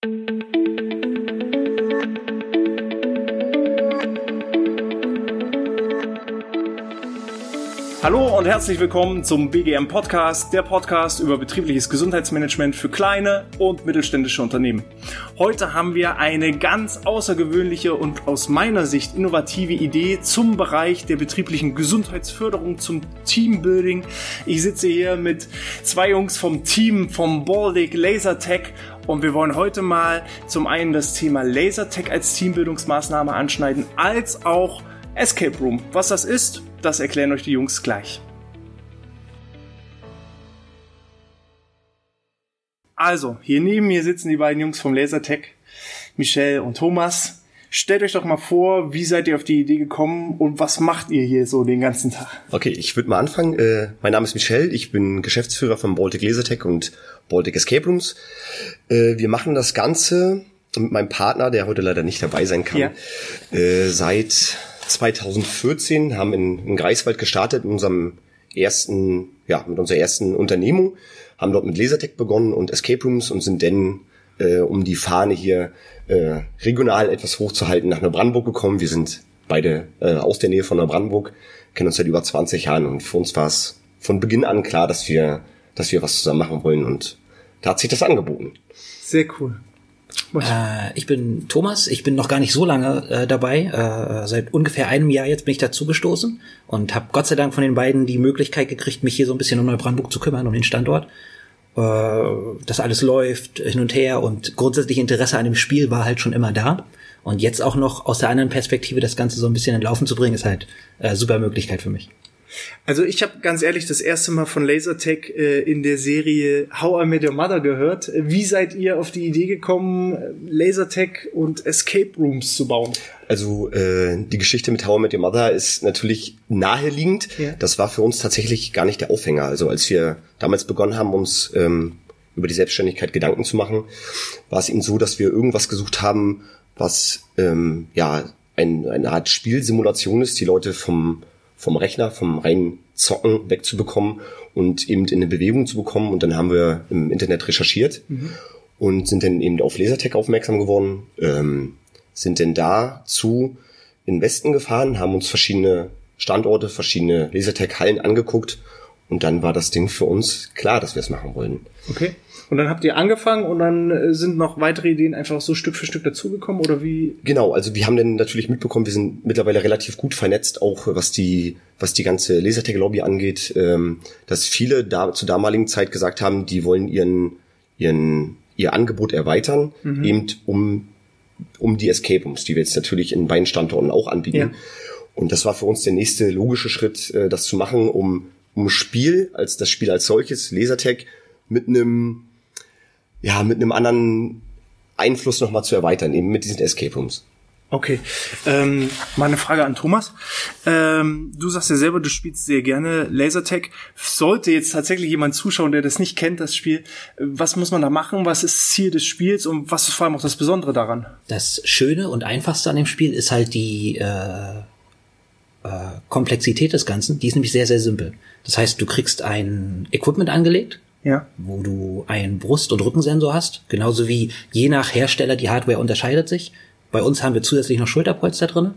Hallo und herzlich willkommen zum BGM Podcast, der Podcast über betriebliches Gesundheitsmanagement für kleine und mittelständische Unternehmen. Heute haben wir eine ganz außergewöhnliche und aus meiner Sicht innovative Idee zum Bereich der betrieblichen Gesundheitsförderung, zum Teambuilding. Ich sitze hier mit zwei Jungs vom Team vom Baltic Lasertech und wir wollen heute mal zum einen das Thema Lasertech als Teambildungsmaßnahme anschneiden, als auch Escape Room. Was das ist, das erklären euch die Jungs gleich. Also, hier neben mir sitzen die beiden Jungs vom Lasertech, Michelle und Thomas. Stellt euch doch mal vor, wie seid ihr auf die Idee gekommen und was macht ihr hier so den ganzen Tag? Okay, ich würde mal anfangen. Äh, mein Name ist Michelle, ich bin Geschäftsführer von Baltic Lasertech und Baltic Escape Rooms. Äh, wir machen das Ganze mit meinem Partner, der heute leider nicht dabei sein kann, ja. äh, seit 2014, haben in, in Greifswald gestartet in unserem ersten, ja, mit unserer ersten Unternehmung, haben dort mit Lasertech begonnen und Escape Rooms und sind dann, äh, um die Fahne hier äh, regional etwas hochzuhalten, nach Neubrandenburg gekommen. Wir sind beide äh, aus der Nähe von Neubrandenburg, kennen uns seit über 20 Jahren und für uns war es von Beginn an klar, dass wir, dass wir was zusammen machen wollen und da hat sich das angeboten. Sehr cool. Äh, ich bin Thomas, ich bin noch gar nicht so lange äh, dabei. Äh, seit ungefähr einem Jahr jetzt bin ich dazu gestoßen und habe Gott sei Dank von den beiden die Möglichkeit gekriegt, mich hier so ein bisschen um Neubrandenburg zu kümmern, um den Standort. Äh, das alles läuft hin und her und grundsätzlich Interesse an dem Spiel war halt schon immer da. Und jetzt auch noch aus der anderen Perspektive das Ganze so ein bisschen in Laufen zu bringen, ist halt äh, super Möglichkeit für mich. Also ich habe ganz ehrlich das erste Mal von Lasertech äh, in der Serie How I Met Your Mother gehört. Wie seid ihr auf die Idee gekommen, Lasertech und Escape Rooms zu bauen? Also äh, die Geschichte mit How I Met Your Mother ist natürlich naheliegend. Ja. Das war für uns tatsächlich gar nicht der Aufhänger. Also als wir damals begonnen haben, uns ähm, über die Selbstständigkeit Gedanken zu machen, war es eben so, dass wir irgendwas gesucht haben, was ähm, ja ein, eine Art Spielsimulation ist, die Leute vom vom Rechner, vom reinen Zocken wegzubekommen und eben in eine Bewegung zu bekommen. Und dann haben wir im Internet recherchiert mhm. und sind dann eben auf Lasertech aufmerksam geworden, ähm, sind denn dazu in den Westen gefahren, haben uns verschiedene Standorte, verschiedene Lasertech-Hallen angeguckt und dann war das Ding für uns klar, dass wir es machen wollen. Okay. Und dann habt ihr angefangen und dann äh, sind noch weitere Ideen einfach so Stück für Stück dazugekommen oder wie? Genau, also wir haben dann natürlich mitbekommen, wir sind mittlerweile relativ gut vernetzt, auch was die, was die ganze Lasertech-Lobby angeht, ähm, dass viele da zur damaligen Zeit gesagt haben, die wollen ihren, ihren, ihr Angebot erweitern, mhm. eben um, um die Escape Rooms, die wir jetzt natürlich in beiden Standorten auch anbieten. Ja. Und das war für uns der nächste logische Schritt, äh, das zu machen, um, um Spiel als das Spiel als solches, Lasertech, mit einem ja, mit einem anderen Einfluss nochmal zu erweitern, eben mit diesen Escape Rooms. Okay. Ähm, meine Frage an Thomas. Ähm, du sagst ja selber, du spielst sehr gerne Lasertag. Sollte jetzt tatsächlich jemand zuschauen, der das nicht kennt, das Spiel, was muss man da machen? Was ist Ziel des Spiels und was ist vor allem auch das Besondere daran? Das Schöne und Einfachste an dem Spiel ist halt die äh, äh, Komplexität des Ganzen. Die ist nämlich sehr, sehr simpel. Das heißt, du kriegst ein Equipment angelegt, ja. wo du einen Brust- und Rückensensor hast, genauso wie je nach Hersteller die Hardware unterscheidet sich. Bei uns haben wir zusätzlich noch Schulterpolster drin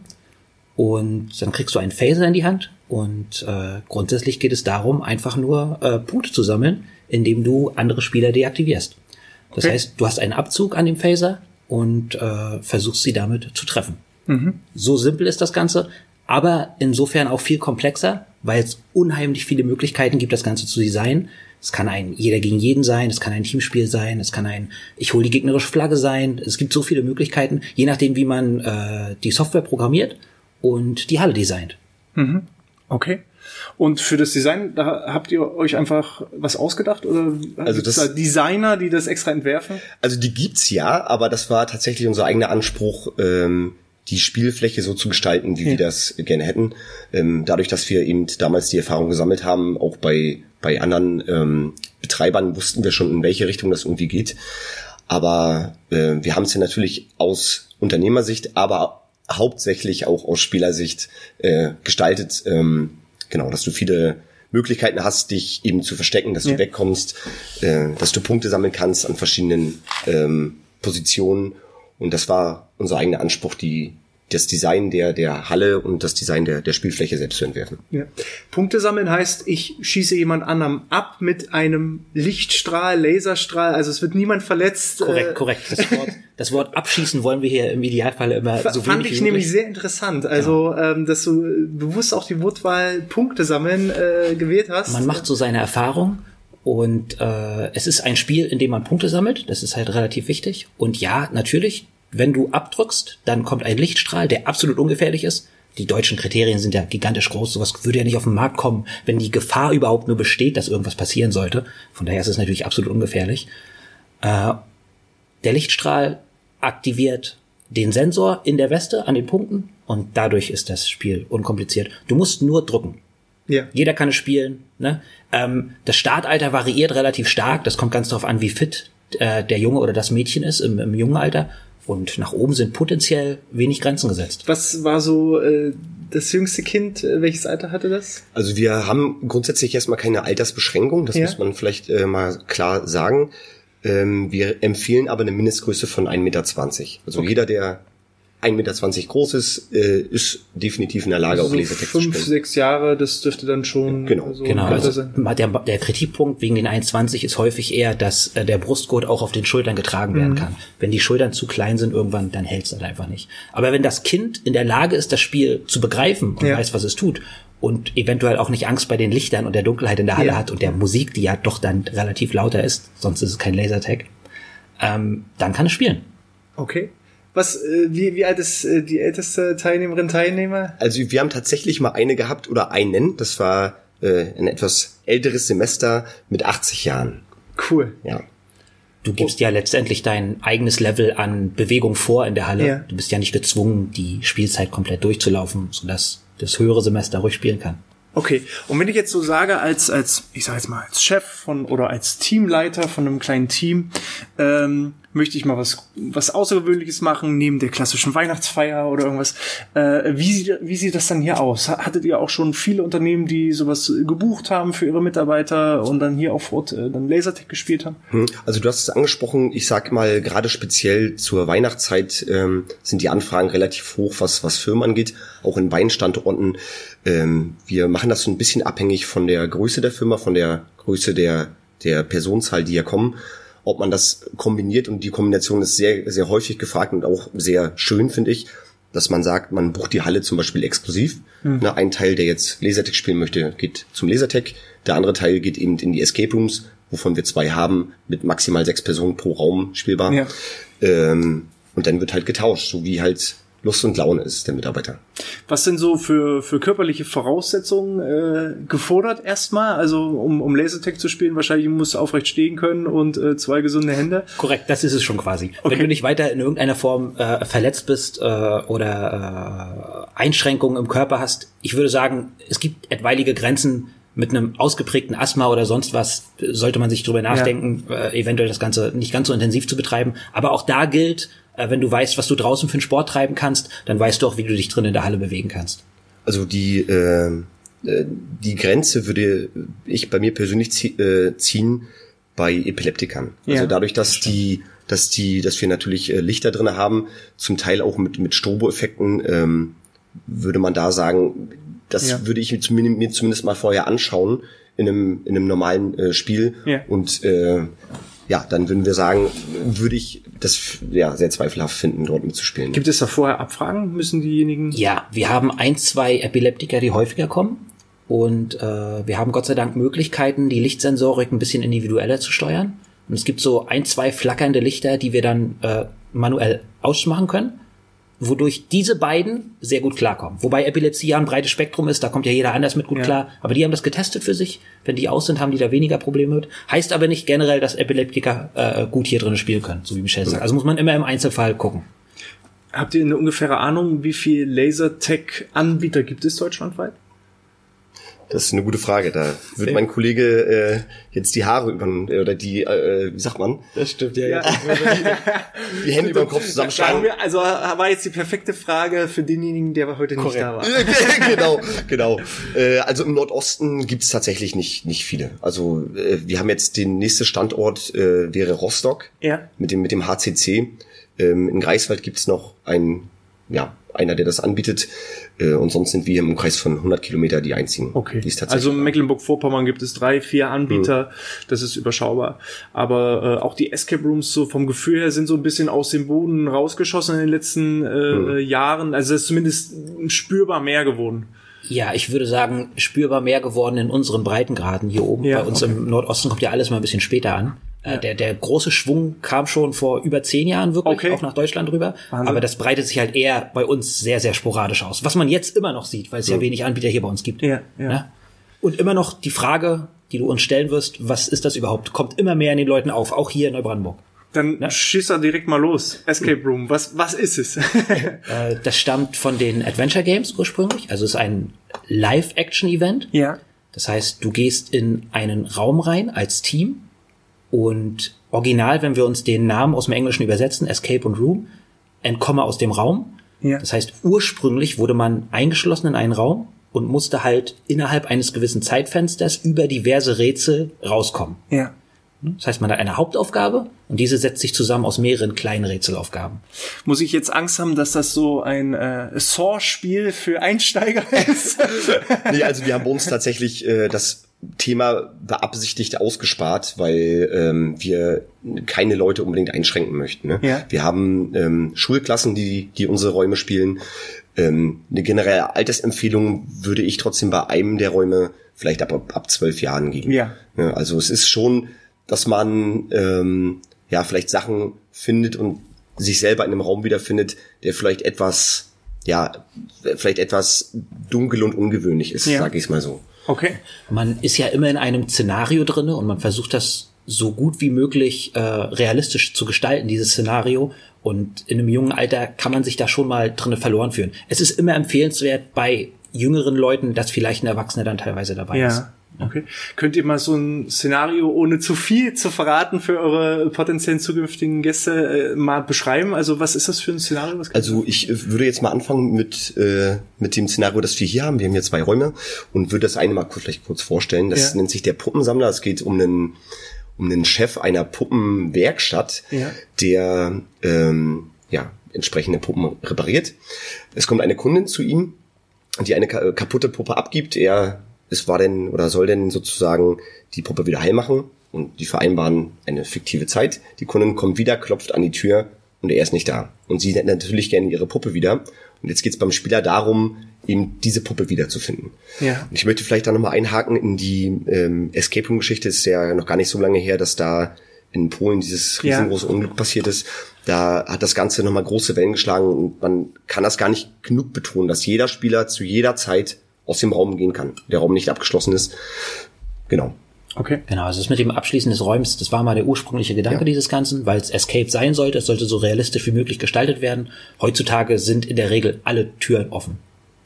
und dann kriegst du einen Phaser in die Hand und äh, grundsätzlich geht es darum, einfach nur äh, Punkte zu sammeln, indem du andere Spieler deaktivierst. Das okay. heißt, du hast einen Abzug an dem Phaser und äh, versuchst sie damit zu treffen. Mhm. So simpel ist das Ganze, aber insofern auch viel komplexer, weil es unheimlich viele Möglichkeiten gibt, das Ganze zu designen. Es kann ein jeder gegen jeden sein, es kann ein Teamspiel sein, es kann ein ich hole die gegnerische Flagge sein. Es gibt so viele Möglichkeiten, je nachdem, wie man äh, die Software programmiert und die Halle designt. Mhm. Okay. Und für das Design, da habt ihr euch einfach was ausgedacht oder also das, da Designer, die das extra entwerfen? Also die gibt's ja, aber das war tatsächlich unser eigener Anspruch, ähm, die Spielfläche so zu gestalten, wie ja. wir das gerne hätten. Ähm, dadurch, dass wir eben damals die Erfahrung gesammelt haben, auch bei bei anderen ähm, Betreibern wussten wir schon, in welche Richtung das irgendwie geht. Aber äh, wir haben es ja natürlich aus Unternehmersicht, aber hauptsächlich auch aus Spielersicht äh, gestaltet. Ähm, genau, dass du viele Möglichkeiten hast, dich eben zu verstecken, dass ja. du wegkommst, äh, dass du Punkte sammeln kannst an verschiedenen ähm, Positionen. Und das war unser eigener Anspruch, die das Design der, der Halle und das Design der, der Spielfläche selbst zu entwerfen. Ja. Punkte sammeln heißt, ich schieße jemand anderem ab mit einem Lichtstrahl, Laserstrahl, also es wird niemand verletzt. Korrekt, äh, korrekt. Das Wort, das Wort abschießen wollen wir hier im Idealfall immer so Fand ich nämlich sehr interessant, also ja. ähm, dass du bewusst auch die Wortwahl Punkte sammeln äh, gewählt hast. Man macht so seine Erfahrung und äh, es ist ein Spiel, in dem man Punkte sammelt, das ist halt relativ wichtig. Und ja, natürlich, wenn du abdrückst, dann kommt ein Lichtstrahl, der absolut ungefährlich ist. Die deutschen Kriterien sind ja gigantisch groß. Sowas würde ja nicht auf den Markt kommen, wenn die Gefahr überhaupt nur besteht, dass irgendwas passieren sollte. Von daher ist es natürlich absolut ungefährlich. Äh, der Lichtstrahl aktiviert den Sensor in der Weste an den Punkten und dadurch ist das Spiel unkompliziert. Du musst nur drücken. Ja. Jeder kann es spielen. Ne? Ähm, das Startalter variiert relativ stark. Das kommt ganz darauf an, wie fit äh, der Junge oder das Mädchen ist im, im jungen Alter. Und nach oben sind potenziell wenig Grenzen gesetzt. Was war so äh, das jüngste Kind? Äh, welches Alter hatte das? Also wir haben grundsätzlich erstmal keine Altersbeschränkung, das ja. muss man vielleicht äh, mal klar sagen. Ähm, wir empfehlen aber eine Mindestgröße von 1,20 Meter. Also okay. jeder, der 1,20 Meter groß ist, äh, ist definitiv in der Lage, also auch Lasertext fünf, zu spielen. sechs Jahre, das dürfte dann schon genau. So genau. Also der, der Kritikpunkt wegen den 1,20 ist häufig eher, dass äh, der Brustgurt auch auf den Schultern getragen werden mhm. kann. Wenn die Schultern zu klein sind irgendwann, dann hält es halt einfach nicht. Aber wenn das Kind in der Lage ist, das Spiel zu begreifen und ja. weiß, was es tut, und eventuell auch nicht Angst bei den Lichtern und der Dunkelheit in der Halle ja. hat und der Musik, die ja doch dann relativ lauter ist, sonst ist es kein Lasertag, ähm, dann kann es spielen. Okay. Was, äh, wie, wie alt ist äh, die älteste Teilnehmerin, Teilnehmer? Also wir haben tatsächlich mal eine gehabt oder einen. Das war äh, ein etwas älteres Semester mit 80 Jahren. Cool. Ja. Du gibst ja letztendlich dein eigenes Level an Bewegung vor in der Halle. Ja. Du bist ja nicht gezwungen, die Spielzeit komplett durchzulaufen, sodass das höhere Semester ruhig spielen kann. Okay, und wenn ich jetzt so sage, als, als, ich sag jetzt mal, als Chef von oder als Teamleiter von einem kleinen Team, ähm, möchte ich mal was, was Außergewöhnliches machen, neben der klassischen Weihnachtsfeier oder irgendwas. Äh, wie, sieht, wie sieht das dann hier aus? Hattet ihr auch schon viele Unternehmen, die sowas gebucht haben für ihre Mitarbeiter und dann hier auf Ort äh, dann Lasertech gespielt haben? Hm, also du hast es angesprochen, ich sag mal, gerade speziell zur Weihnachtszeit ähm, sind die Anfragen relativ hoch, was, was Firmen angeht, auch in Weinstandorten. Ähm, wir machen das so ein bisschen abhängig von der Größe der Firma, von der Größe der, der Personenzahl, die hier kommen ob man das kombiniert und die Kombination ist sehr, sehr häufig gefragt und auch sehr schön, finde ich, dass man sagt, man bucht die Halle zum Beispiel exklusiv. Mhm. Na, ein Teil, der jetzt Lasertech spielen möchte, geht zum Lasertech. Der andere Teil geht eben in die Escape Rooms, wovon wir zwei haben, mit maximal sechs Personen pro Raum spielbar. Ja. Ähm, und dann wird halt getauscht, so wie halt Lust und Laune ist, der Mitarbeiter. Was sind so für, für körperliche Voraussetzungen äh, gefordert erstmal? Also um, um Lasertag zu spielen, wahrscheinlich musst du aufrecht stehen können und äh, zwei gesunde Hände. Korrekt, das ist es schon quasi. Okay. Wenn du nicht weiter in irgendeiner Form äh, verletzt bist äh, oder äh, Einschränkungen im Körper hast, ich würde sagen, es gibt etwaige Grenzen, mit einem ausgeprägten Asthma oder sonst was sollte man sich drüber nachdenken, ja. äh, eventuell das Ganze nicht ganz so intensiv zu betreiben. Aber auch da gilt, äh, wenn du weißt, was du draußen für einen Sport treiben kannst, dann weißt du auch, wie du dich drin in der Halle bewegen kannst. Also die äh, äh die Grenze würde ich bei mir persönlich zie äh, ziehen bei Epileptikern. Ja, also dadurch, dass die dass die, dass wir natürlich äh, Lichter drinne haben, zum Teil auch mit mit Strobo-Effekten, ähm, würde man da sagen, das ja. würde ich mir zumindest, mir zumindest mal vorher anschauen in einem in einem normalen äh, Spiel ja. und äh, ja, dann würden wir sagen, würde ich das ja sehr zweifelhaft finden, dort mitzuspielen. Gibt es da vorher Abfragen? Müssen diejenigen? Ja, wir haben ein, zwei Epileptiker, die häufiger kommen. Und äh, wir haben Gott sei Dank Möglichkeiten, die Lichtsensorik ein bisschen individueller zu steuern. Und es gibt so ein, zwei flackernde Lichter, die wir dann äh, manuell ausmachen können wodurch diese beiden sehr gut klarkommen. Wobei Epilepsie ja ein breites Spektrum ist, da kommt ja jeder anders mit gut ja. klar. Aber die haben das getestet für sich. Wenn die aus sind, haben die da weniger Probleme mit. Heißt aber nicht generell, dass Epileptiker äh, gut hier drin spielen können, so wie Michelle sagt. Also muss man immer im Einzelfall gucken. Habt ihr eine ungefähre Ahnung, wie viel Lasertech-Anbieter gibt es deutschlandweit? Das ist eine gute Frage. Da wird mein Kollege äh, jetzt die Haare über oder die, äh, wie sagt man? Das stimmt, ja. ja. die, Hände über den Kopf zusammenschlagen. Also war jetzt die perfekte Frage für denjenigen, der heute nicht Korrekt. da war. genau, genau. Äh, also im Nordosten gibt's tatsächlich nicht nicht viele. Also äh, wir haben jetzt den nächste Standort äh, wäre Rostock. Ja. Mit dem mit dem HCC. Ähm, in Greifswald gibt's noch ein ja einer, der das anbietet. Äh, und sonst sind wir im Umkreis von 100 Kilometer die einzigen. Okay. Die also in Mecklenburg-Vorpommern gibt es drei, vier Anbieter. Mhm. Das ist überschaubar. Aber äh, auch die Escape Rooms so vom Gefühl her sind so ein bisschen aus dem Boden rausgeschossen in den letzten äh, mhm. Jahren. Also es ist zumindest spürbar mehr geworden. Ja, ich würde sagen, spürbar mehr geworden in unseren Breitengraden hier oben. Ja, Bei uns okay. im Nordosten kommt ja alles mal ein bisschen später an. Äh, ja. Der, der große Schwung kam schon vor über zehn Jahren wirklich okay. auch nach Deutschland rüber. Wahnsinn. Aber das breitet sich halt eher bei uns sehr, sehr sporadisch aus. Was man jetzt immer noch sieht, weil es ja, ja wenig Anbieter hier bei uns gibt. Ja, ja. Ne? Und immer noch die Frage, die du uns stellen wirst, was ist das überhaupt? Kommt immer mehr in den Leuten auf, auch hier in Neubrandenburg. Dann ja. schieß er direkt mal los. Escape Room, was, was ist es? Äh, das stammt von den Adventure Games ursprünglich. Also es ist ein Live-Action-Event. Ja. Das heißt, du gehst in einen Raum rein als Team und original, wenn wir uns den Namen aus dem Englischen übersetzen, Escape und Room, entkomme aus dem Raum. Ja. Das heißt, ursprünglich wurde man eingeschlossen in einen Raum und musste halt innerhalb eines gewissen Zeitfensters über diverse Rätsel rauskommen. Ja. Das heißt, man hat eine Hauptaufgabe und diese setzt sich zusammen aus mehreren kleinen Rätselaufgaben. Muss ich jetzt Angst haben, dass das so ein äh, Saw-Spiel für Einsteiger ist? nee, also wir haben bei uns tatsächlich äh, das Thema beabsichtigt ausgespart, weil ähm, wir keine Leute unbedingt einschränken möchten. Ne? Ja. Wir haben ähm, Schulklassen, die, die unsere Räume spielen. Ähm, eine generelle Altersempfehlung würde ich trotzdem bei einem der Räume vielleicht ab, ab zwölf Jahren geben. Ja. ja. Also es ist schon, dass man ähm, ja vielleicht Sachen findet und sich selber in einem Raum wiederfindet, der vielleicht etwas, ja, vielleicht etwas dunkel und ungewöhnlich ist, ja. sage ich mal so. Okay. Man ist ja immer in einem Szenario drinne und man versucht das so gut wie möglich äh, realistisch zu gestalten, dieses Szenario. Und in einem jungen Alter kann man sich da schon mal drinne verloren fühlen. Es ist immer empfehlenswert bei jüngeren Leuten, dass vielleicht ein Erwachsener dann teilweise dabei ja. ist. Okay. Könnt ihr mal so ein Szenario, ohne zu viel zu verraten für eure potenziellen zukünftigen Gäste, äh, mal beschreiben? Also was ist das für ein Szenario? also ich äh, würde jetzt mal anfangen mit, äh, mit dem Szenario, das wir hier haben. Wir haben hier zwei Räume und würde das eine mal kurz, vielleicht kurz vorstellen. Das ja. nennt sich der Puppensammler. Es geht um einen, um einen Chef einer Puppenwerkstatt, ja. der ähm, ja, entsprechende Puppen repariert. Es kommt eine Kundin zu ihm, die eine kaputte Puppe abgibt. Er es war denn oder soll denn sozusagen die Puppe wieder heil machen und die vereinbaren eine fiktive Zeit. Die Kundin kommt wieder, klopft an die Tür und er ist nicht da. Und sie nennt natürlich gerne ihre Puppe wieder. Und jetzt geht es beim Spieler darum, eben diese Puppe wiederzufinden. Ja. Und ich möchte vielleicht da nochmal einhaken in die ähm, Escape Room-Geschichte. Ist ja noch gar nicht so lange her, dass da in Polen dieses riesengroße ja. Unglück passiert ist. Da hat das Ganze nochmal große Wellen geschlagen und man kann das gar nicht genug betonen, dass jeder Spieler zu jeder Zeit aus dem Raum gehen kann. Der Raum nicht abgeschlossen ist. Genau. Okay. Genau, also das mit dem Abschließen des Räums, das war mal der ursprüngliche Gedanke ja. dieses Ganzen, weil es Escape sein sollte, es sollte so realistisch wie möglich gestaltet werden. Heutzutage sind in der Regel alle Türen offen.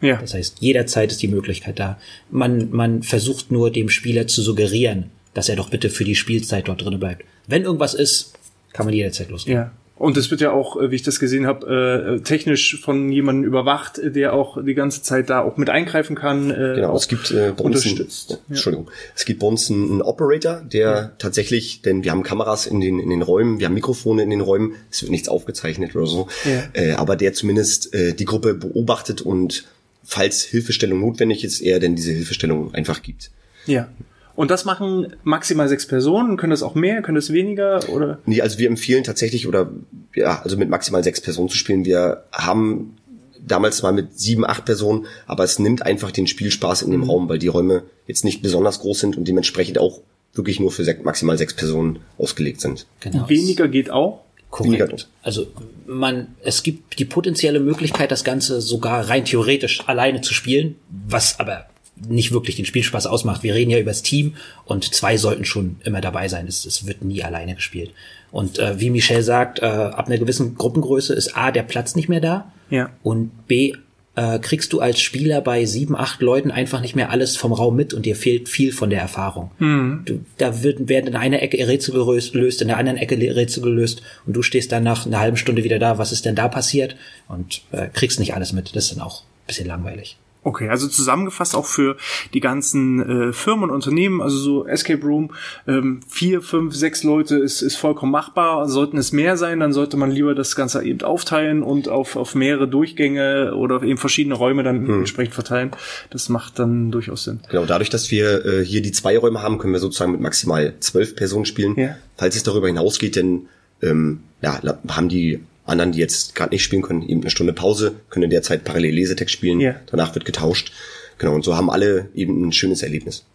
Ja. Das heißt, jederzeit ist die Möglichkeit da. Man, man versucht nur dem Spieler zu suggerieren, dass er doch bitte für die Spielzeit dort drinnen bleibt. Wenn irgendwas ist, kann man jederzeit losgehen. Ja. Und es wird ja auch, äh, wie ich das gesehen habe, äh, technisch von jemandem überwacht, der auch die ganze Zeit da auch mit eingreifen kann. Äh, genau, es gibt äh, bei uns. Einen, oh, Entschuldigung, es gibt bei uns einen, einen Operator, der ja. tatsächlich, denn wir haben Kameras in den in den Räumen, wir haben Mikrofone in den Räumen, es wird nichts aufgezeichnet oder so, ja. äh, aber der zumindest äh, die Gruppe beobachtet und falls Hilfestellung notwendig ist, er denn diese Hilfestellung einfach gibt. Ja. Und das machen maximal sechs Personen. Können das auch mehr? Können das weniger? Oder? Nee, also wir empfehlen tatsächlich oder ja, also mit maximal sechs Personen zu spielen. Wir haben damals mal mit sieben, acht Personen, aber es nimmt einfach den Spielspaß in dem mhm. Raum, weil die Räume jetzt nicht besonders groß sind und dementsprechend auch wirklich nur für sech, maximal sechs Personen ausgelegt sind. Genau. Weniger geht auch. Korrekt. Also man, es gibt die potenzielle Möglichkeit, das Ganze sogar rein theoretisch alleine zu spielen, was aber nicht wirklich den Spielspaß ausmacht. Wir reden ja über das Team und zwei sollten schon immer dabei sein. Es, es wird nie alleine gespielt. Und äh, wie Michel sagt, äh, ab einer gewissen Gruppengröße ist A, der Platz nicht mehr da. Ja. Und B, äh, kriegst du als Spieler bei sieben, acht Leuten einfach nicht mehr alles vom Raum mit und dir fehlt viel von der Erfahrung. Mhm. Du, da wird, werden in einer Ecke Rätsel gelöst, in der anderen Ecke Rätsel gelöst und du stehst dann nach einer halben Stunde wieder da, was ist denn da passiert und äh, kriegst nicht alles mit. Das ist dann auch ein bisschen langweilig. Okay, also zusammengefasst auch für die ganzen äh, Firmen und Unternehmen, also so Escape Room, ähm, vier, fünf, sechs Leute ist, ist vollkommen machbar. Sollten es mehr sein, dann sollte man lieber das Ganze eben aufteilen und auf, auf mehrere Durchgänge oder eben verschiedene Räume dann hm. entsprechend verteilen. Das macht dann durchaus Sinn. Genau, dadurch, dass wir äh, hier die zwei Räume haben, können wir sozusagen mit maximal zwölf Personen spielen. Ja. Falls es darüber hinausgeht, denn ähm, ja, haben die anderen, die jetzt gerade nicht spielen können, eben eine Stunde Pause, können in der Zeit parallel Lesetext spielen. Ja. Danach wird getauscht. Genau, und so haben alle eben ein schönes Erlebnis.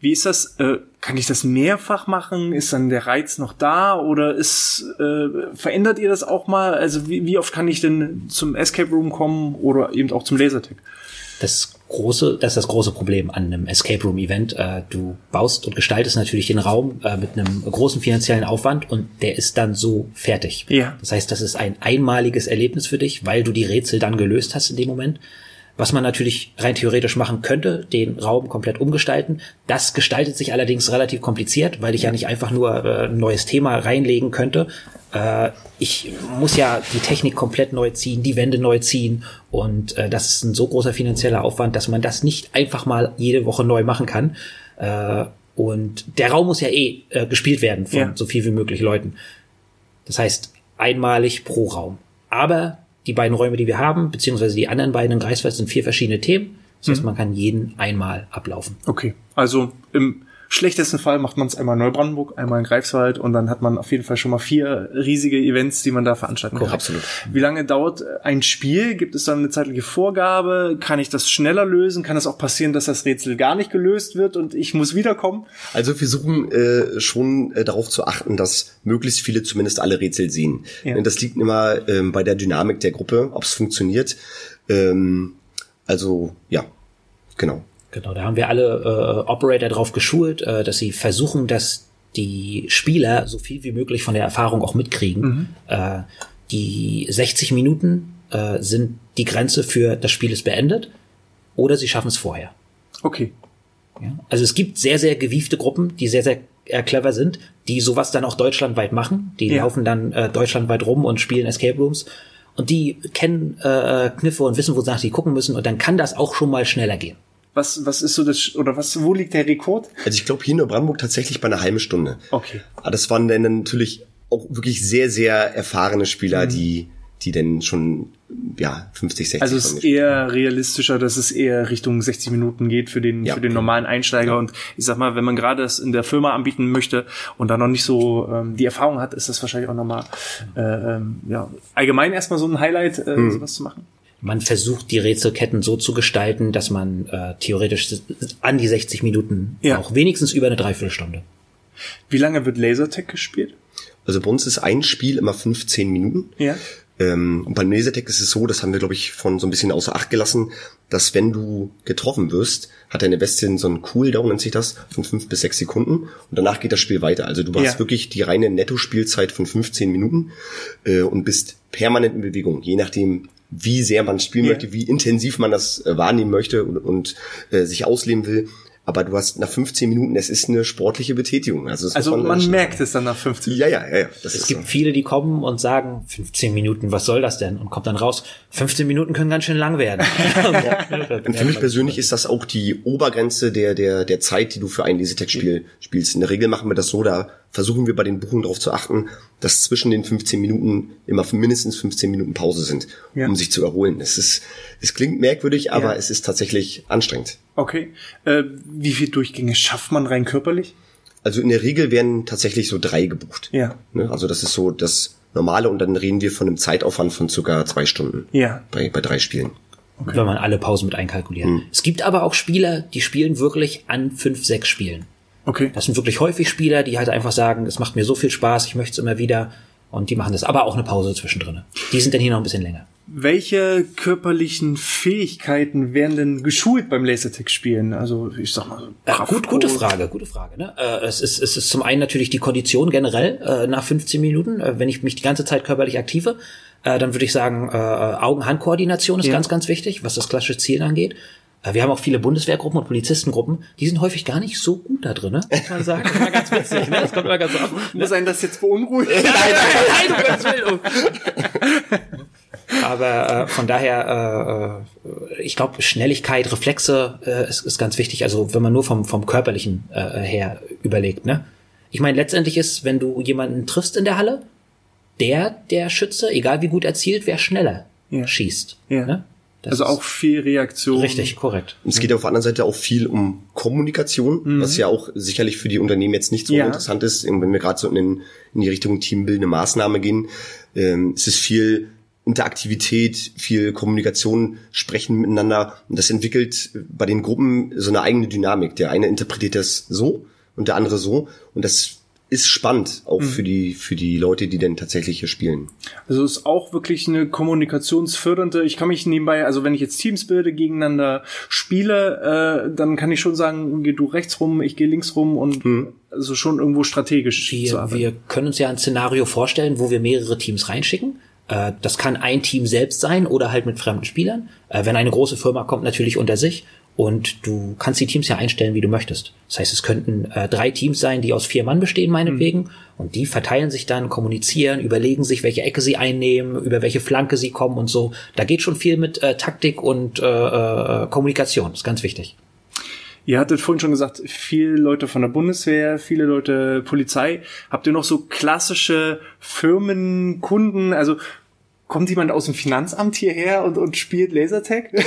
Wie ist das? Äh, kann ich das mehrfach machen? Ist dann der Reiz noch da oder ist äh, verändert ihr das auch mal? Also wie, wie oft kann ich denn zum Escape Room kommen oder eben auch zum Lasertag? Das große, das ist das große Problem an einem Escape Room Event. Äh, du baust und gestaltest natürlich den Raum äh, mit einem großen finanziellen Aufwand und der ist dann so fertig. Ja. Das heißt, das ist ein einmaliges Erlebnis für dich, weil du die Rätsel dann gelöst hast in dem Moment. Was man natürlich rein theoretisch machen könnte, den Raum komplett umgestalten. Das gestaltet sich allerdings relativ kompliziert, weil ich ja nicht einfach nur äh, ein neues Thema reinlegen könnte. Äh, ich muss ja die Technik komplett neu ziehen, die Wände neu ziehen und äh, das ist ein so großer finanzieller Aufwand, dass man das nicht einfach mal jede Woche neu machen kann. Äh, und der Raum muss ja eh äh, gespielt werden von ja. so viel wie möglich Leuten. Das heißt, einmalig pro Raum. Aber die beiden Räume, die wir haben, beziehungsweise die anderen beiden Greifswald sind vier verschiedene Themen. Das heißt, mhm. man kann jeden einmal ablaufen. Okay. Also im schlechtesten Fall macht man es einmal in Neubrandenburg, einmal in Greifswald und dann hat man auf jeden Fall schon mal vier riesige Events, die man da veranstalten kann. Oh, absolut. Wie lange dauert ein Spiel? Gibt es dann eine zeitliche Vorgabe? Kann ich das schneller lösen? Kann es auch passieren, dass das Rätsel gar nicht gelöst wird und ich muss wiederkommen? Also wir versuchen äh, schon äh, darauf zu achten, dass möglichst viele zumindest alle Rätsel sehen. Ja. Das liegt immer ähm, bei der Dynamik der Gruppe, ob es funktioniert. Ähm, also ja, genau. Genau, da haben wir alle äh, Operator drauf geschult, äh, dass sie versuchen, dass die Spieler so viel wie möglich von der Erfahrung auch mitkriegen. Mhm. Äh, die 60 Minuten äh, sind die Grenze für das Spiel ist beendet oder sie schaffen es vorher. Okay. Ja, also es gibt sehr, sehr gewiefte Gruppen, die sehr, sehr äh, clever sind, die sowas dann auch deutschlandweit machen. Die ja. laufen dann äh, deutschlandweit rum und spielen Escape Rooms. Und die kennen äh, Kniffe und wissen, wonach sie gucken müssen. Und dann kann das auch schon mal schneller gehen. Was, was ist so das, oder was, wo liegt der Rekord? Also ich glaube hier in Brandenburg tatsächlich bei einer halben Stunde. Okay. Aber das waren dann natürlich auch wirklich sehr, sehr erfahrene Spieler, mhm. die, die denn schon, ja, 50, 60 Also es ist eher realistischer, dass es eher Richtung 60 Minuten geht für den, ja. für den normalen Einsteiger. Ja. Und ich sag mal, wenn man gerade das in der Firma anbieten möchte und da noch nicht so ähm, die Erfahrung hat, ist das wahrscheinlich auch nochmal, äh, ähm, ja, allgemein erstmal so ein Highlight, äh, mhm. sowas zu machen man versucht die Rätselketten so zu gestalten, dass man äh, theoretisch an die 60 Minuten ja. auch wenigstens über eine Dreiviertelstunde. Wie lange wird Lasertag gespielt? Also bei uns ist ein Spiel immer 15 Minuten. Ja. Ähm, und beim Lasertag ist es so, das haben wir, glaube ich, von so ein bisschen außer Acht gelassen, dass wenn du getroffen wirst, hat deine Bestie so einen Cooldown, nennt sich das, von fünf bis sechs Sekunden und danach geht das Spiel weiter. Also du hast ja. wirklich die reine Netto-Spielzeit von 15 Minuten äh, und bist permanent in Bewegung, je nachdem, wie sehr man spielen yeah. möchte, wie intensiv man das äh, wahrnehmen möchte und, und äh, sich ausleben will aber du hast nach 15 Minuten, es ist eine sportliche Betätigung. Also, also man merkt es dann nach 15 Minuten. Ja, ja, ja. ja es gibt so. viele, die kommen und sagen, 15 Minuten, was soll das denn? Und kommt dann raus, 15 Minuten können ganz schön lang werden. und für mich persönlich ist das auch die Obergrenze der, der, der Zeit, die du für ein Lesetext-Spiel spielst. In der Regel machen wir das so, da versuchen wir bei den Buchungen darauf zu achten, dass zwischen den 15 Minuten immer mindestens 15 Minuten Pause sind, ja. um sich zu erholen. Es ist, es klingt merkwürdig, aber ja. es ist tatsächlich anstrengend. Okay. Äh, wie viel Durchgänge schafft man rein körperlich? Also in der Regel werden tatsächlich so drei gebucht. Ja. Ne? Also das ist so das Normale und dann reden wir von einem Zeitaufwand von circa zwei Stunden. Ja. Bei, bei drei Spielen. Okay. Wenn man alle Pausen mit einkalkuliert. Hm. Es gibt aber auch Spieler, die spielen wirklich an fünf, sechs Spielen. Okay. Das sind wirklich häufig Spieler, die halt einfach sagen, es macht mir so viel Spaß, ich möchte es immer wieder. Und die machen das, aber auch eine Pause zwischendrin. Die sind dann hier noch ein bisschen länger. Welche körperlichen Fähigkeiten werden denn geschult beim Lasertag-Spielen? Also ich sag mal, äh, gut, gute Frage, gute Frage. Ne? Äh, es, ist, es ist zum einen natürlich die Kondition generell äh, nach 15 Minuten, äh, wenn ich mich die ganze Zeit körperlich aktive. Äh, dann würde ich sagen, äh, Augen-Hand-Koordination ist ja. ganz, ganz wichtig, was das klassische Ziel angeht. Äh, wir haben auch viele Bundeswehrgruppen und Polizistengruppen, die sind häufig gar nicht so gut da drin, ne? muss man sagen. Das ist immer ganz witzig, ne? Das kommt immer ganz so ab. Muss einen das jetzt beunruhigen? nein, nein, nein, nein, nein, Aber äh, von daher, äh, ich glaube, Schnelligkeit, Reflexe äh, ist, ist ganz wichtig. Also wenn man nur vom, vom körperlichen äh, her überlegt, ne? Ich meine, letztendlich ist, wenn du jemanden triffst in der Halle, der, der Schütze, egal wie gut er zielt, wer schneller ja. schießt. Ja. Ne? Also auch viel Reaktion. Richtig, korrekt. Und es geht auf der anderen Seite auch viel um Kommunikation, mhm. was ja auch sicherlich für die Unternehmen jetzt nicht so ja. interessant ist, wenn wir gerade so in, in, die Richtung teambildende Maßnahme gehen. Ähm, es ist viel Interaktivität, viel Kommunikation, Sprechen miteinander. Und das entwickelt bei den Gruppen so eine eigene Dynamik. Der eine interpretiert das so und der andere so. Und das ist spannend, auch mhm. für die, für die Leute, die denn tatsächlich hier spielen. Also ist auch wirklich eine kommunikationsfördernde, ich kann mich nebenbei, also wenn ich jetzt Teams bilde, gegeneinander spiele, äh, dann kann ich schon sagen, geh du rechts rum, ich gehe links rum und mhm. also schon irgendwo strategisch. Wir, wir können uns ja ein Szenario vorstellen, wo wir mehrere Teams reinschicken. Äh, das kann ein Team selbst sein oder halt mit fremden Spielern. Äh, wenn eine große Firma kommt, natürlich unter sich. Und du kannst die Teams ja einstellen, wie du möchtest. Das heißt, es könnten äh, drei Teams sein, die aus vier Mann bestehen, meinetwegen. Mhm. Und die verteilen sich dann, kommunizieren, überlegen sich, welche Ecke sie einnehmen, über welche Flanke sie kommen und so. Da geht schon viel mit äh, Taktik und äh, äh, Kommunikation. Das ist ganz wichtig. Ihr hattet vorhin schon gesagt, viele Leute von der Bundeswehr, viele Leute Polizei. Habt ihr noch so klassische Firmenkunden? Also Kommt jemand aus dem Finanzamt hierher und, und spielt Lasertag? Äh,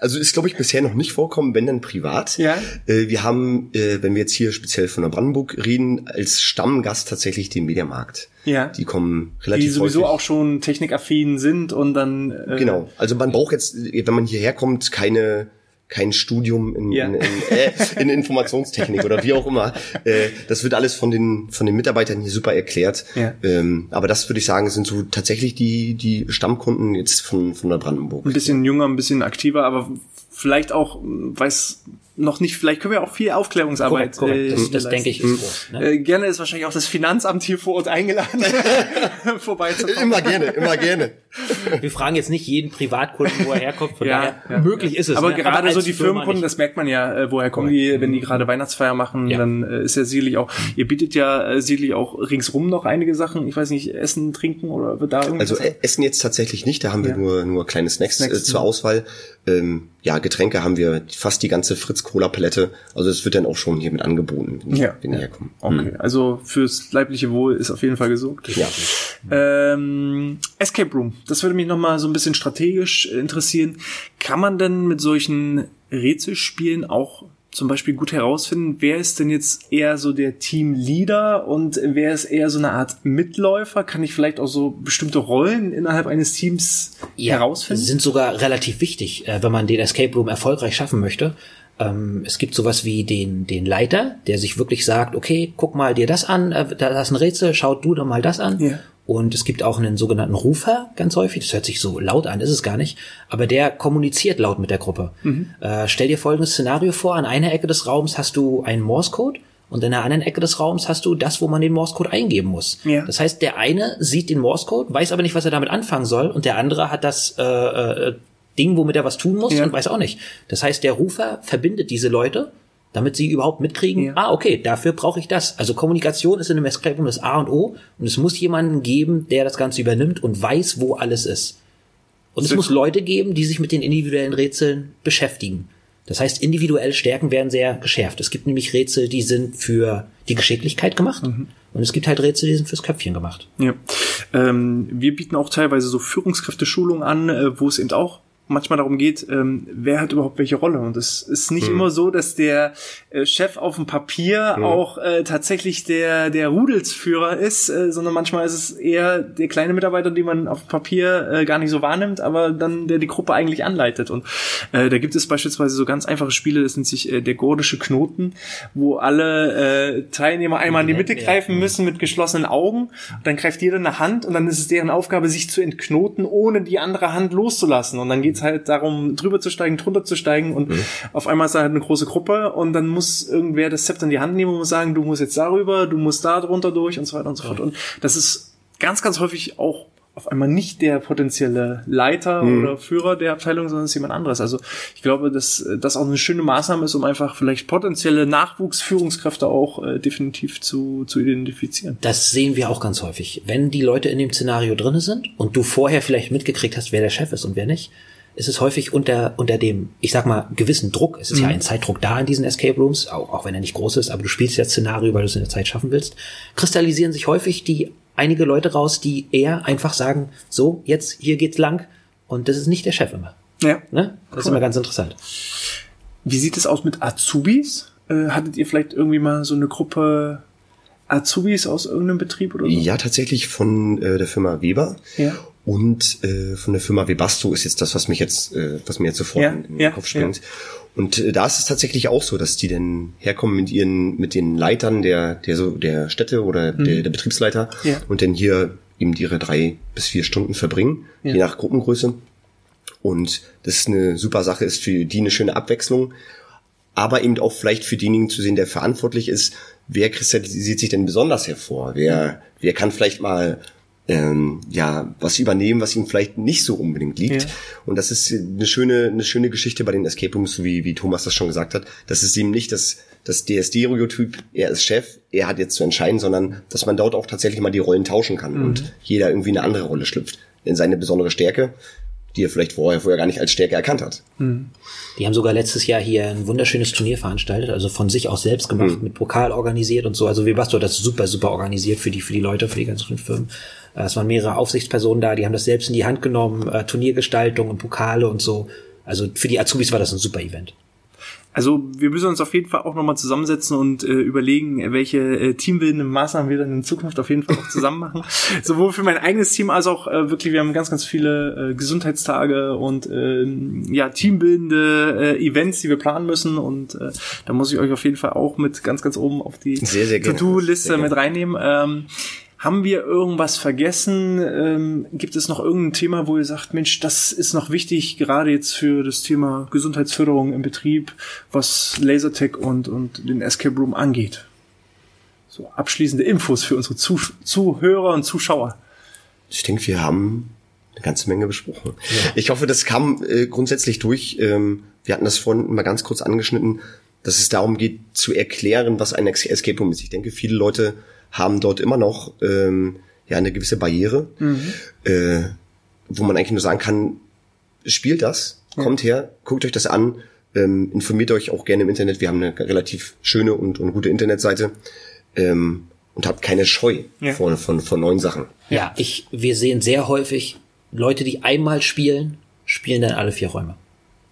also ist, glaube ich, bisher noch nicht vorkommen, wenn dann privat. Ja. Äh, wir haben, äh, wenn wir jetzt hier speziell von der Brandenburg reden, als Stammgast tatsächlich den Mediamarkt. Ja. Die kommen relativ Die sowieso häufig. auch schon technikaffin sind und dann. Äh genau. Also man braucht jetzt, wenn man hierher kommt, keine kein Studium in, ja. in, in, äh, in Informationstechnik oder wie auch immer. Äh, das wird alles von den von den Mitarbeitern hier super erklärt. Ja. Ähm, aber das würde ich sagen, sind so tatsächlich die die Stammkunden jetzt von von der Brandenburg. Ein bisschen jünger, ein bisschen aktiver, aber vielleicht auch weiß noch nicht, vielleicht können wir auch viel Aufklärungsarbeit. Korrekt, korrekt. Das, äh, das denke ich ist groß. Ne? Äh, gerne ist wahrscheinlich auch das Finanzamt hier vor Ort eingeladen, vorbeizukommen. Immer gerne, immer gerne. Wir fragen jetzt nicht jeden Privatkunden, wo er herkommt, von ja, daher ja. möglich ist es. Aber ne? gerade Aber so die Firmenkunden, das merkt man ja, äh, woher kommen die, wenn die gerade Weihnachtsfeier machen, ja. dann äh, ist ja sicherlich auch, ihr bietet ja äh, sicherlich auch ringsrum noch einige Sachen, ich weiß nicht, Essen, Trinken oder wird da irgendwas? Also äh, Essen jetzt tatsächlich nicht, da haben wir nur, nur kleine Snacks, Snacks äh, zur Auswahl. Ähm, ja, Getränke haben wir fast die ganze Fritz-Cola-Palette. Also es wird dann auch schon hier mit angeboten, wenn, ja. wenn die herkommen. Okay, mhm. also fürs leibliche Wohl ist auf jeden Fall gesorgt. Ja. Ähm, Escape Room, das würde mich nochmal so ein bisschen strategisch interessieren. Kann man denn mit solchen Rätselspielen auch zum Beispiel gut herausfinden, wer ist denn jetzt eher so der Teamleader und wer ist eher so eine Art Mitläufer? Kann ich vielleicht auch so bestimmte Rollen innerhalb eines Teams ja, herausfinden? Sind sogar relativ wichtig, äh, wenn man den Escape Room erfolgreich schaffen möchte. Ähm, es gibt sowas wie den, den Leiter, der sich wirklich sagt, okay, guck mal dir das an, äh, da ist ein Rätsel, schaut du doch mal das an. Ja. Und es gibt auch einen sogenannten Rufer ganz häufig. Das hört sich so laut an, ist es gar nicht. Aber der kommuniziert laut mit der Gruppe. Mhm. Äh, stell dir folgendes Szenario vor. An einer Ecke des Raums hast du einen Morse-Code und in der anderen Ecke des Raums hast du das, wo man den Morse-Code eingeben muss. Ja. Das heißt, der eine sieht den Morse-Code, weiß aber nicht, was er damit anfangen soll und der andere hat das äh, äh, Ding, womit er was tun muss ja. und weiß auch nicht. Das heißt, der Rufer verbindet diese Leute damit sie überhaupt mitkriegen, ja. ah, okay, dafür brauche ich das. Also Kommunikation ist in einem Escape Room das A und O und es muss jemanden geben, der das Ganze übernimmt und weiß, wo alles ist. Und es muss Leute geben, die sich mit den individuellen Rätseln beschäftigen. Das heißt, individuelle Stärken werden sehr geschärft. Es gibt nämlich Rätsel, die sind für die Geschicklichkeit gemacht. Mhm. Und es gibt halt Rätsel, die sind fürs Köpfchen gemacht. Ja. Ähm, wir bieten auch teilweise so Führungskräfteschulungen an, äh, wo es eben auch manchmal darum geht, ähm, wer hat überhaupt welche Rolle. Und es ist nicht hm. immer so, dass der äh, Chef auf dem Papier hm. auch äh, tatsächlich der, der Rudelsführer ist, äh, sondern manchmal ist es eher der kleine Mitarbeiter, den man auf dem Papier äh, gar nicht so wahrnimmt, aber dann der die Gruppe eigentlich anleitet. Und äh, da gibt es beispielsweise so ganz einfache Spiele, das nennt sich äh, der gordische Knoten, wo alle äh, Teilnehmer einmal in die Mitte greifen müssen mit geschlossenen Augen. Und dann greift jeder eine Hand und dann ist es deren Aufgabe, sich zu entknoten, ohne die andere Hand loszulassen. Und dann geht geht's halt darum, drüber zu steigen, drunter zu steigen und mhm. auf einmal ist da halt eine große Gruppe und dann muss irgendwer das Zepter in die Hand nehmen und muss sagen, du musst jetzt darüber, du musst da drunter durch und so weiter und so fort. Und das ist ganz, ganz häufig auch auf einmal nicht der potenzielle Leiter mhm. oder Führer der Abteilung, sondern ist jemand anderes. Also ich glaube, dass das auch eine schöne Maßnahme ist, um einfach vielleicht potenzielle Nachwuchsführungskräfte auch äh, definitiv zu, zu identifizieren. Das sehen wir auch ganz häufig. Wenn die Leute in dem Szenario drinne sind und du vorher vielleicht mitgekriegt hast, wer der Chef ist und wer nicht, ist es häufig unter, unter dem, ich sag mal, gewissen Druck. Es ist mhm. ja ein Zeitdruck da in diesen Escape Rooms, auch, auch wenn er nicht groß ist, aber du spielst ja Szenario, weil du es in der Zeit schaffen willst, kristallisieren sich häufig die einige Leute raus, die eher einfach sagen, so, jetzt, hier geht's lang. Und das ist nicht der Chef immer. Ja. Ne? Das cool. ist immer ganz interessant. Wie sieht es aus mit Azubis? Äh, hattet ihr vielleicht irgendwie mal so eine Gruppe Azubis aus irgendeinem Betrieb oder so? Ja, tatsächlich von äh, der Firma Weber. Ja. Und äh, von der Firma Webasto ist jetzt das, was mich jetzt, äh, was mir jetzt sofort ja, in den ja, Kopf springt. Ja. Und äh, da ist es tatsächlich auch so, dass die dann herkommen mit ihren, mit den Leitern der, der so der Städte oder mhm. der, der Betriebsleiter ja. und dann hier eben ihre drei bis vier Stunden verbringen, ja. je nach Gruppengröße. Und das ist eine super Sache, ist für die eine schöne Abwechslung, aber eben auch vielleicht für diejenigen zu sehen, der verantwortlich ist, wer kristallisiert sich denn besonders hervor? Wer, wer kann vielleicht mal ähm, ja was übernehmen, was ihm vielleicht nicht so unbedingt liegt. Ja. Und das ist eine schöne eine schöne Geschichte bei den Escape Rooms, wie wie Thomas das schon gesagt hat. Das ist eben nicht das das der Stereotyp, er ist Chef, er hat jetzt zu entscheiden, sondern dass man dort auch tatsächlich mal die Rollen tauschen kann mhm. und jeder irgendwie eine andere Rolle schlüpft in seine besondere Stärke die er vielleicht vorher, vorher gar nicht als Stärke erkannt hat. Mhm. Die haben sogar letztes Jahr hier ein wunderschönes Turnier veranstaltet, also von sich aus selbst gemacht, mhm. mit Pokal organisiert und so. Also Webasto hat das super, super organisiert für die, für die Leute, für die ganzen Firmen. Äh, es waren mehrere Aufsichtspersonen da, die haben das selbst in die Hand genommen, äh, Turniergestaltung und Pokale und so. Also für die Azubis war das ein super Event. Also wir müssen uns auf jeden Fall auch nochmal zusammensetzen und äh, überlegen, welche äh, teambildenden Maßnahmen wir dann in Zukunft auf jeden Fall auch zusammen machen. Sowohl für mein eigenes Team als auch äh, wirklich, wir haben ganz, ganz viele äh, Gesundheitstage und äh, ja, teambildende äh, Events, die wir planen müssen. Und äh, da muss ich euch auf jeden Fall auch mit ganz, ganz oben auf die To-Do-Liste mit reinnehmen. Ähm, haben wir irgendwas vergessen? Ähm, gibt es noch irgendein Thema, wo ihr sagt, Mensch, das ist noch wichtig, gerade jetzt für das Thema Gesundheitsförderung im Betrieb, was Lasertech und, und den Escape Room angeht? So abschließende Infos für unsere Zuh Zuhörer und Zuschauer. Ich denke, wir haben eine ganze Menge besprochen. Ja. Ich hoffe, das kam äh, grundsätzlich durch. Ähm, wir hatten das vorhin mal ganz kurz angeschnitten, dass es darum geht, zu erklären, was ein Escape Room ist. Ich denke, viele Leute haben dort immer noch ähm, ja eine gewisse Barriere, mhm. äh, wo man eigentlich nur sagen kann, spielt das, kommt her, guckt euch das an, ähm, informiert euch auch gerne im Internet. Wir haben eine relativ schöne und, und gute Internetseite. Ähm, und habt keine Scheu ja. von, von, von neuen Sachen. Ja, ich, wir sehen sehr häufig Leute, die einmal spielen, spielen dann alle vier Räume.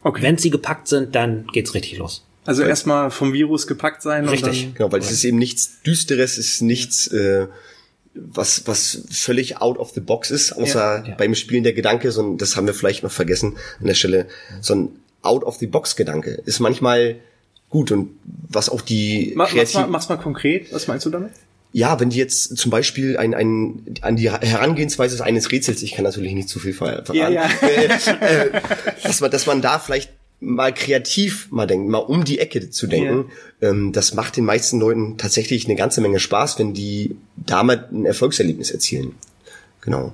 Okay. Wenn sie gepackt sind, dann geht's richtig los. Also erstmal vom Virus gepackt sein. Richtig, und dann genau, weil es ist eben nichts Düsteres, es ist nichts, äh, was, was völlig out of the box ist, außer ja, ja. beim Spielen der Gedanke, so, das haben wir vielleicht noch vergessen an der Stelle, so ein out of the box Gedanke ist manchmal gut und was auch die Mach, mach's, mal, mach's mal konkret, was meinst du damit? Ja, wenn die jetzt zum Beispiel ein, ein, an die Herangehensweise eines Rätsels, ich kann natürlich nicht zu viel verraten, ja, ja. Äh, äh, dass, man, dass man da vielleicht mal kreativ mal denken, mal um die Ecke zu denken. Ja. Ähm, das macht den meisten Leuten tatsächlich eine ganze Menge Spaß, wenn die damit ein Erfolgserlebnis erzielen. Genau.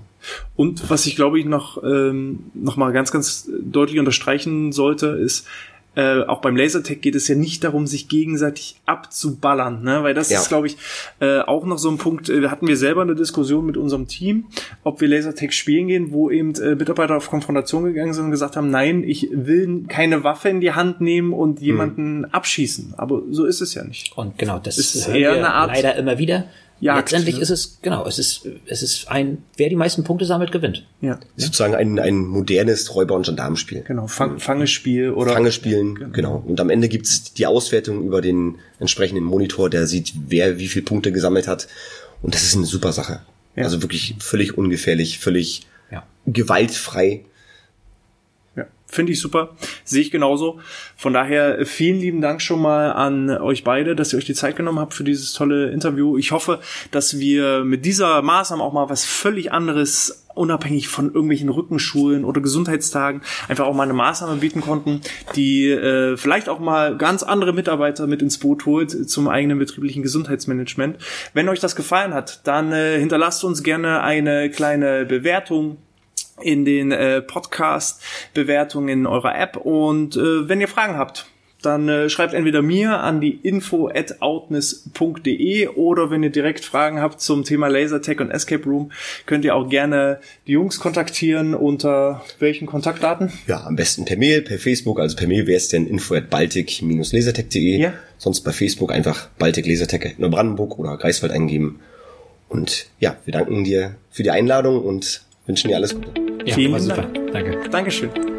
Und was ich glaube ich noch ähm, noch mal ganz ganz deutlich unterstreichen sollte, ist äh, auch beim Lasertag geht es ja nicht darum, sich gegenseitig abzuballern, ne? weil das ja. ist, glaube ich, äh, auch noch so ein Punkt. Äh, hatten wir selber eine Diskussion mit unserem Team, ob wir Lasertag spielen gehen, wo eben äh, Mitarbeiter auf Konfrontation gegangen sind und gesagt haben, nein, ich will keine Waffe in die Hand nehmen und jemanden mhm. abschießen. Aber so ist es ja nicht. Und genau, das ist eher eine Art leider immer wieder Jagd, Letztendlich ne? ist es, genau, es ist, es ist ein, wer die meisten Punkte sammelt, gewinnt. Ja. Sozusagen ein, ein modernes Räuber- und Gendarmenspiel. Genau, Fang, Fangespiel oder. Fangespielen, genau. genau. Und am Ende gibt's die Auswertung über den entsprechenden Monitor, der sieht, wer wie viele Punkte gesammelt hat. Und das ist eine super Sache. Ja. Also wirklich völlig ungefährlich, völlig ja. gewaltfrei. Finde ich super. Sehe ich genauso. Von daher äh, vielen lieben Dank schon mal an euch beide, dass ihr euch die Zeit genommen habt für dieses tolle Interview. Ich hoffe, dass wir mit dieser Maßnahme auch mal was völlig anderes unabhängig von irgendwelchen Rückenschulen oder Gesundheitstagen einfach auch mal eine Maßnahme bieten konnten, die äh, vielleicht auch mal ganz andere Mitarbeiter mit ins Boot holt zum eigenen betrieblichen Gesundheitsmanagement. Wenn euch das gefallen hat, dann äh, hinterlasst uns gerne eine kleine Bewertung in den äh, Podcast-Bewertungen in eurer App und äh, wenn ihr Fragen habt, dann äh, schreibt entweder mir an die info at outness.de oder wenn ihr direkt Fragen habt zum Thema Lasertech und Escape Room, könnt ihr auch gerne die Jungs kontaktieren unter welchen Kontaktdaten? Ja, am besten per Mail, per Facebook, also per Mail wäre es denn info at baltic-lasertech.de. Ja. Sonst bei Facebook einfach Baltic Lasertech Neubrandenburg oder Greifswald eingeben. Und ja, wir danken dir für die Einladung und wünschen dir alles Gute. Ja, Vielen Dank. Danke. Dankeschön.